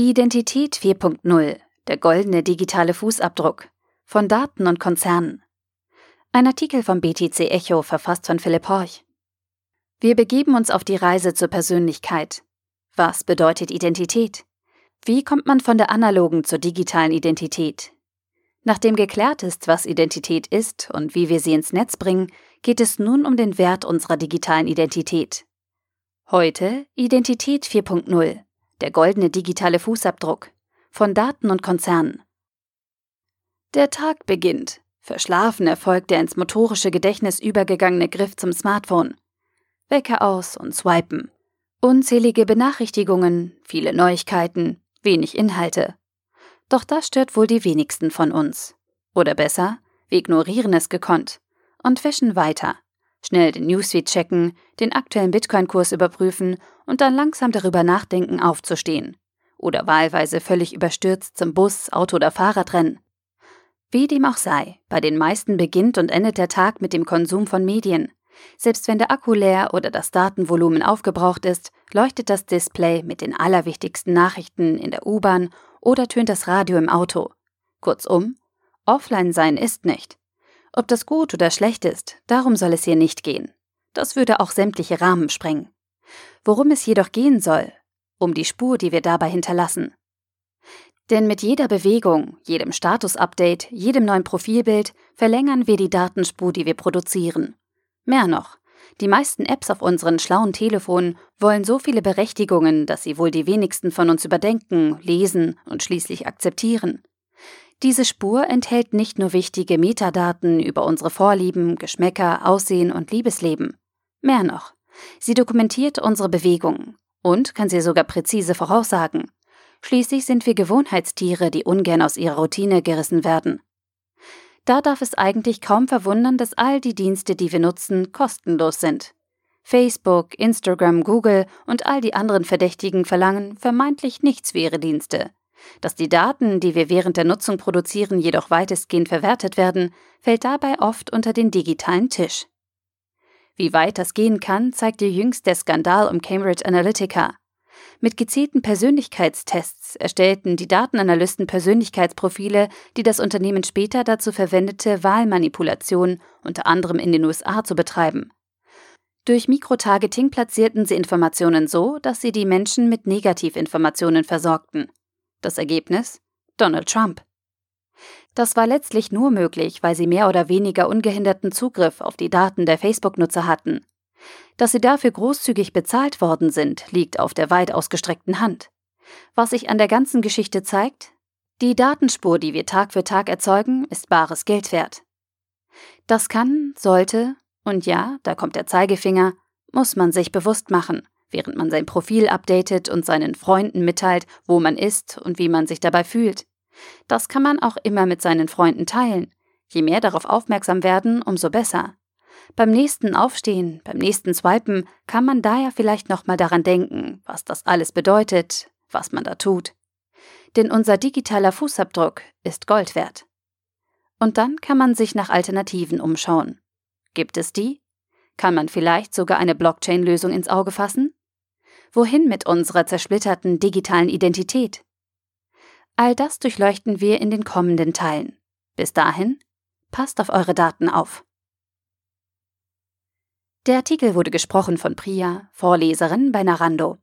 Identität 4.0 Der goldene digitale Fußabdruck von Daten und Konzernen. Ein Artikel vom BTC Echo verfasst von Philipp Horch. Wir begeben uns auf die Reise zur Persönlichkeit. Was bedeutet Identität? Wie kommt man von der analogen zur digitalen Identität? Nachdem geklärt ist, was Identität ist und wie wir sie ins Netz bringen, geht es nun um den Wert unserer digitalen Identität. Heute Identität 4.0 der goldene digitale Fußabdruck von Daten und Konzernen. Der Tag beginnt. Verschlafen erfolgt der ins motorische Gedächtnis übergegangene Griff zum Smartphone. Wecker aus und swipen. Unzählige Benachrichtigungen, viele Neuigkeiten, wenig Inhalte. Doch das stört wohl die wenigsten von uns. Oder besser, wir ignorieren es gekonnt und wischen weiter. Schnell den Newsfeed checken, den aktuellen Bitcoin-Kurs überprüfen und dann langsam darüber nachdenken, aufzustehen. Oder wahlweise völlig überstürzt zum Bus, Auto oder Fahrrad rennen. Wie dem auch sei, bei den meisten beginnt und endet der Tag mit dem Konsum von Medien. Selbst wenn der Akku leer oder das Datenvolumen aufgebraucht ist, leuchtet das Display mit den allerwichtigsten Nachrichten in der U-Bahn oder tönt das Radio im Auto. Kurzum, offline sein ist nicht. Ob das gut oder schlecht ist, darum soll es hier nicht gehen. Das würde auch sämtliche Rahmen sprengen. Worum es jedoch gehen soll, um die Spur, die wir dabei hinterlassen. Denn mit jeder Bewegung, jedem Status-Update, jedem neuen Profilbild verlängern wir die Datenspur, die wir produzieren. Mehr noch, die meisten Apps auf unseren schlauen Telefonen wollen so viele Berechtigungen, dass sie wohl die wenigsten von uns überdenken, lesen und schließlich akzeptieren. Diese Spur enthält nicht nur wichtige Metadaten über unsere Vorlieben, Geschmäcker, Aussehen und Liebesleben. Mehr noch, sie dokumentiert unsere Bewegungen und kann sie sogar präzise voraussagen. Schließlich sind wir Gewohnheitstiere, die ungern aus ihrer Routine gerissen werden. Da darf es eigentlich kaum verwundern, dass all die Dienste, die wir nutzen, kostenlos sind. Facebook, Instagram, Google und all die anderen Verdächtigen verlangen vermeintlich nichts für ihre Dienste. Dass die Daten, die wir während der Nutzung produzieren, jedoch weitestgehend verwertet werden, fällt dabei oft unter den digitalen Tisch. Wie weit das gehen kann, zeigt der jüngste Skandal um Cambridge Analytica. Mit gezielten Persönlichkeitstests erstellten die Datenanalysten Persönlichkeitsprofile, die das Unternehmen später dazu verwendete, Wahlmanipulation unter anderem in den USA zu betreiben. Durch Mikrotargeting platzierten sie Informationen so, dass sie die Menschen mit Negativinformationen versorgten. Das Ergebnis? Donald Trump. Das war letztlich nur möglich, weil sie mehr oder weniger ungehinderten Zugriff auf die Daten der Facebook-Nutzer hatten. Dass sie dafür großzügig bezahlt worden sind, liegt auf der weit ausgestreckten Hand. Was sich an der ganzen Geschichte zeigt? Die Datenspur, die wir Tag für Tag erzeugen, ist bares Geld wert. Das kann, sollte, und ja, da kommt der Zeigefinger, muss man sich bewusst machen während man sein Profil updatet und seinen Freunden mitteilt, wo man ist und wie man sich dabei fühlt. Das kann man auch immer mit seinen Freunden teilen. Je mehr darauf aufmerksam werden, umso besser. Beim nächsten Aufstehen, beim nächsten Swipen kann man daher vielleicht nochmal daran denken, was das alles bedeutet, was man da tut. Denn unser digitaler Fußabdruck ist Gold wert. Und dann kann man sich nach Alternativen umschauen. Gibt es die? Kann man vielleicht sogar eine Blockchain-Lösung ins Auge fassen? Wohin mit unserer zersplitterten digitalen Identität? All das durchleuchten wir in den kommenden Teilen. Bis dahin, passt auf eure Daten auf. Der Artikel wurde gesprochen von Priya, Vorleserin bei Narando.